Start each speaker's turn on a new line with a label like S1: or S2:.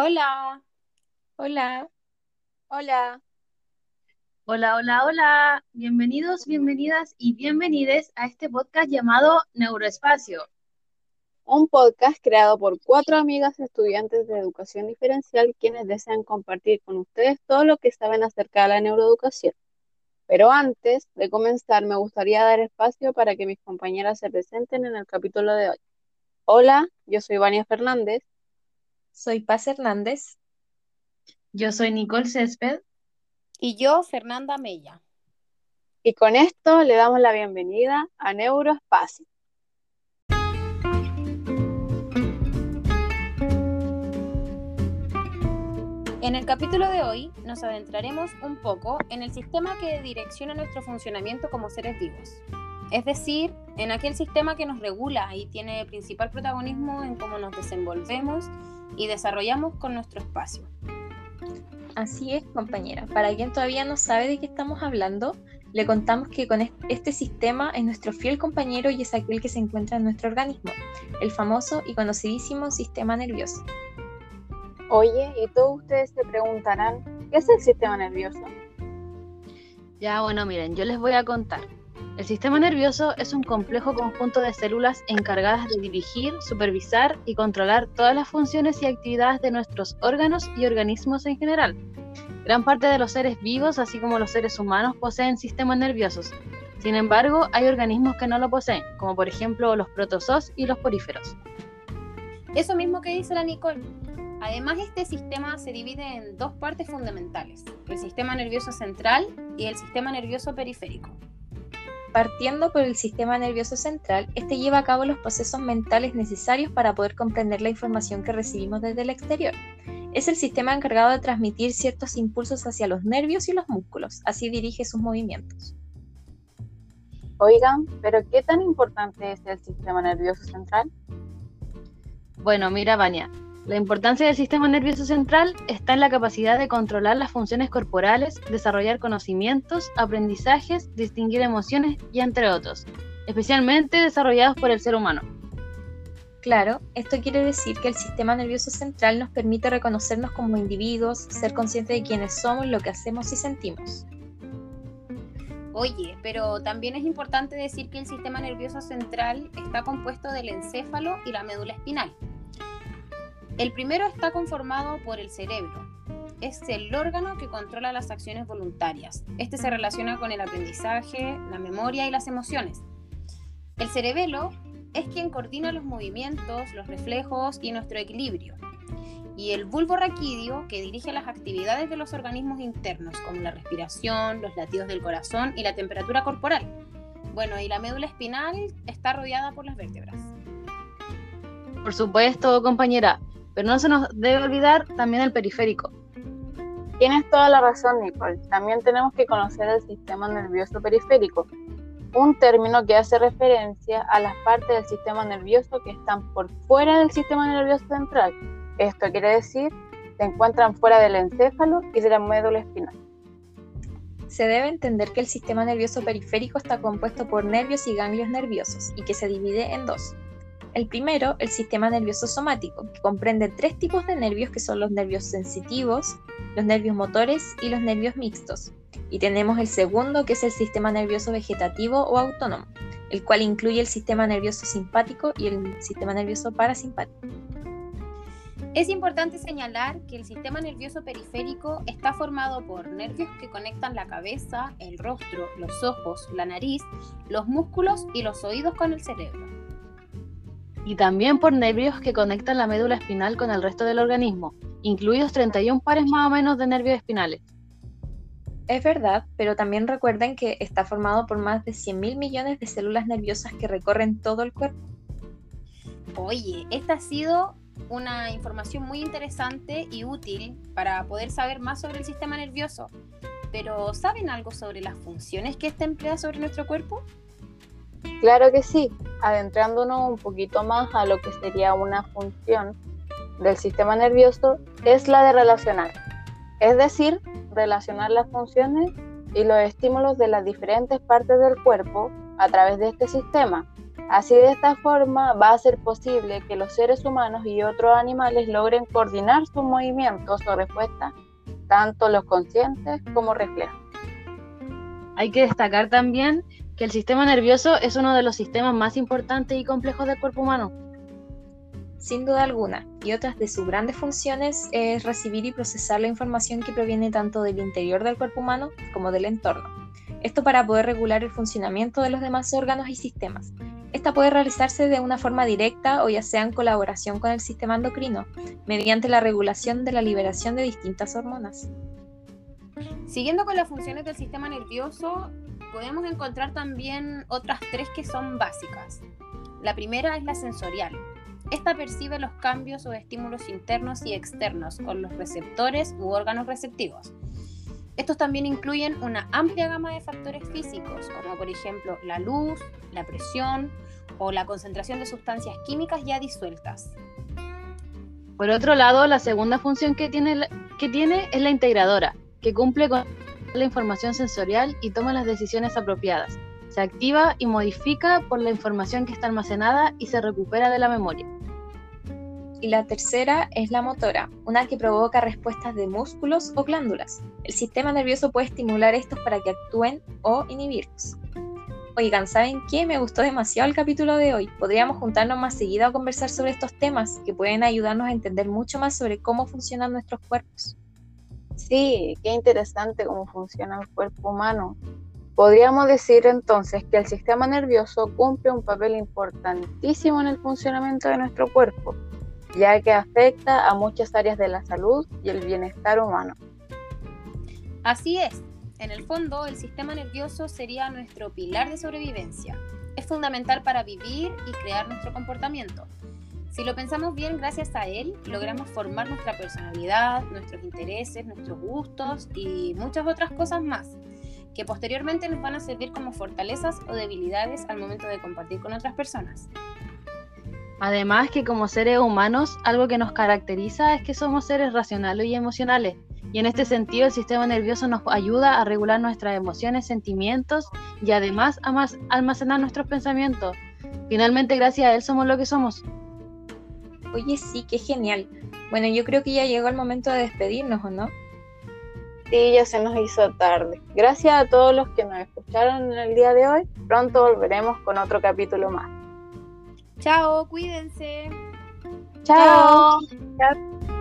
S1: Hola,
S2: Hola,
S1: hola.
S3: Hola, hola, hola. Bienvenidos, bienvenidas y bienvenides a este podcast llamado Neuroespacio.
S1: Un podcast creado por cuatro amigas estudiantes de educación diferencial quienes desean compartir con ustedes todo lo que saben acerca de la neuroeducación. Pero antes de comenzar, me gustaría dar espacio para que mis compañeras se presenten en el capítulo de hoy. Hola, yo soy Vania Fernández.
S2: Soy Paz Hernández.
S3: Yo soy Nicole Césped.
S4: Y yo, Fernanda Mella.
S1: Y con esto le damos la bienvenida a Neuroespacio.
S4: En el capítulo de hoy nos adentraremos un poco en el sistema que direcciona nuestro funcionamiento como seres vivos. Es decir, en aquel sistema que nos regula y tiene principal protagonismo en cómo nos desenvolvemos y desarrollamos con nuestro espacio.
S2: Así es, compañera. Para quien todavía no sabe de qué estamos hablando, le contamos que con este sistema es nuestro fiel compañero y es aquel que se encuentra en nuestro organismo, el famoso y conocidísimo sistema nervioso.
S1: Oye, y todos ustedes se preguntarán, ¿qué es el sistema nervioso?
S3: Ya, bueno, miren, yo les voy a contar. El sistema nervioso es un complejo conjunto de células encargadas de dirigir, supervisar y controlar todas las funciones y actividades de nuestros órganos y organismos en general. Gran parte de los seres vivos, así como los seres humanos, poseen sistemas nerviosos. Sin embargo, hay organismos que no lo poseen, como por ejemplo los protozoos y los poríferos.
S4: Eso mismo que dice la Nicole. Además, este sistema se divide en dos partes fundamentales, el sistema nervioso central y el sistema nervioso periférico.
S2: Partiendo por el sistema nervioso central, este lleva a cabo los procesos mentales necesarios para poder comprender la información que recibimos desde el exterior. Es el sistema encargado de transmitir ciertos impulsos hacia los nervios y los músculos, así dirige sus movimientos.
S1: Oigan, pero ¿qué tan importante es el sistema nervioso central?
S3: Bueno, mira, Vania, la importancia del sistema nervioso central está en la capacidad de controlar las funciones corporales, desarrollar conocimientos, aprendizajes, distinguir emociones y entre otros, especialmente desarrollados por el ser humano.
S2: Claro, esto quiere decir que el sistema nervioso central nos permite reconocernos como individuos, ser conscientes de quiénes somos, lo que hacemos y sentimos.
S4: Oye, pero también es importante decir que el sistema nervioso central está compuesto del encéfalo y la médula espinal. El primero está conformado por el cerebro. Es el órgano que controla las acciones voluntarias. Este se relaciona con el aprendizaje, la memoria y las emociones. El cerebelo es quien coordina los movimientos, los reflejos y nuestro equilibrio. Y el bulbo raquídeo que dirige las actividades de los organismos internos, como la respiración, los latidos del corazón y la temperatura corporal. Bueno, y la médula espinal está rodeada por las vértebras.
S3: Por supuesto, compañera, pero no se nos debe olvidar también el periférico.
S1: Tienes toda la razón, Nicole. También tenemos que conocer el sistema nervioso periférico, un término que hace referencia a las partes del sistema nervioso que están por fuera del sistema nervioso central. Esto quiere decir, se encuentran fuera del encéfalo y de la médula espinal.
S2: Se debe entender que el sistema nervioso periférico está compuesto por nervios y ganglios nerviosos y que se divide en dos. El primero, el sistema nervioso somático, que comprende tres tipos de nervios que son los nervios sensitivos, los nervios motores y los nervios mixtos. Y tenemos el segundo, que es el sistema nervioso vegetativo o autónomo, el cual incluye el sistema nervioso simpático y el sistema nervioso parasimpático.
S4: Es importante señalar que el sistema nervioso periférico está formado por nervios que conectan la cabeza, el rostro, los ojos, la nariz, los músculos y los oídos con el cerebro.
S3: Y también por nervios que conectan la médula espinal con el resto del organismo, incluidos 31 pares más o menos de nervios espinales.
S2: Es verdad, pero también recuerden que está formado por más de 100.000 millones de células nerviosas que recorren todo el cuerpo.
S4: Oye, esta ha sido una información muy interesante y útil para poder saber más sobre el sistema nervioso. Pero ¿saben algo sobre las funciones que éste emplea sobre nuestro cuerpo?
S1: Claro que sí, adentrándonos un poquito más a lo que sería una función del sistema nervioso, es la de relacionar. Es decir, relacionar las funciones y los estímulos de las diferentes partes del cuerpo a través de este sistema, Así de esta forma va a ser posible que los seres humanos y otros animales logren coordinar sus movimientos o respuestas, tanto los conscientes como reflejos.
S3: Hay que destacar también que el sistema nervioso es uno de los sistemas más importantes y complejos del cuerpo humano.
S2: Sin duda alguna, y otras de sus grandes funciones es recibir y procesar la información que proviene tanto del interior del cuerpo humano como del entorno. Esto para poder regular el funcionamiento de los demás órganos y sistemas. Esta puede realizarse de una forma directa o ya sea en colaboración con el sistema endocrino, mediante la regulación de la liberación de distintas hormonas.
S4: Siguiendo con las funciones del sistema nervioso, podemos encontrar también otras tres que son básicas. La primera es la sensorial. Esta percibe los cambios o estímulos internos y externos con los receptores u órganos receptivos. Estos también incluyen una amplia gama de factores físicos, como por ejemplo la luz, la presión o la concentración de sustancias químicas ya disueltas.
S3: Por otro lado, la segunda función que tiene, que tiene es la integradora, que cumple con la información sensorial y toma las decisiones apropiadas. Se activa y modifica por la información que está almacenada y se recupera de la memoria.
S2: Y la tercera es la motora, una que provoca respuestas de músculos o glándulas. El sistema nervioso puede estimular estos para que actúen o inhibirlos. Oigan, ¿saben qué? Me gustó demasiado el capítulo de hoy. Podríamos juntarnos más seguido a conversar sobre estos temas que pueden ayudarnos a entender mucho más sobre cómo funcionan nuestros cuerpos.
S1: Sí, qué interesante cómo funciona el cuerpo humano. Podríamos decir entonces que el sistema nervioso cumple un papel importantísimo en el funcionamiento de nuestro cuerpo, ya que afecta a muchas áreas de la salud y el bienestar humano.
S4: Así es, en el fondo el sistema nervioso sería nuestro pilar de sobrevivencia. Es fundamental para vivir y crear nuestro comportamiento. Si lo pensamos bien, gracias a él logramos formar nuestra personalidad, nuestros intereses, nuestros gustos y muchas otras cosas más, que posteriormente nos van a servir como fortalezas o debilidades al momento de compartir con otras personas.
S3: Además que como seres humanos, algo que nos caracteriza es que somos seres racionales y emocionales, y en este sentido el sistema nervioso nos ayuda a regular nuestras emociones, sentimientos y además a almacenar nuestros pensamientos. Finalmente, gracias a él somos lo que somos.
S2: Oye, sí, qué genial. Bueno, yo creo que ya llegó el momento de despedirnos, ¿o no?
S1: Sí, ya se nos hizo tarde. Gracias a todos los que nos escucharon en el día de hoy. Pronto volveremos con otro capítulo más.
S4: Chao, cuídense.
S1: Chao. Chao.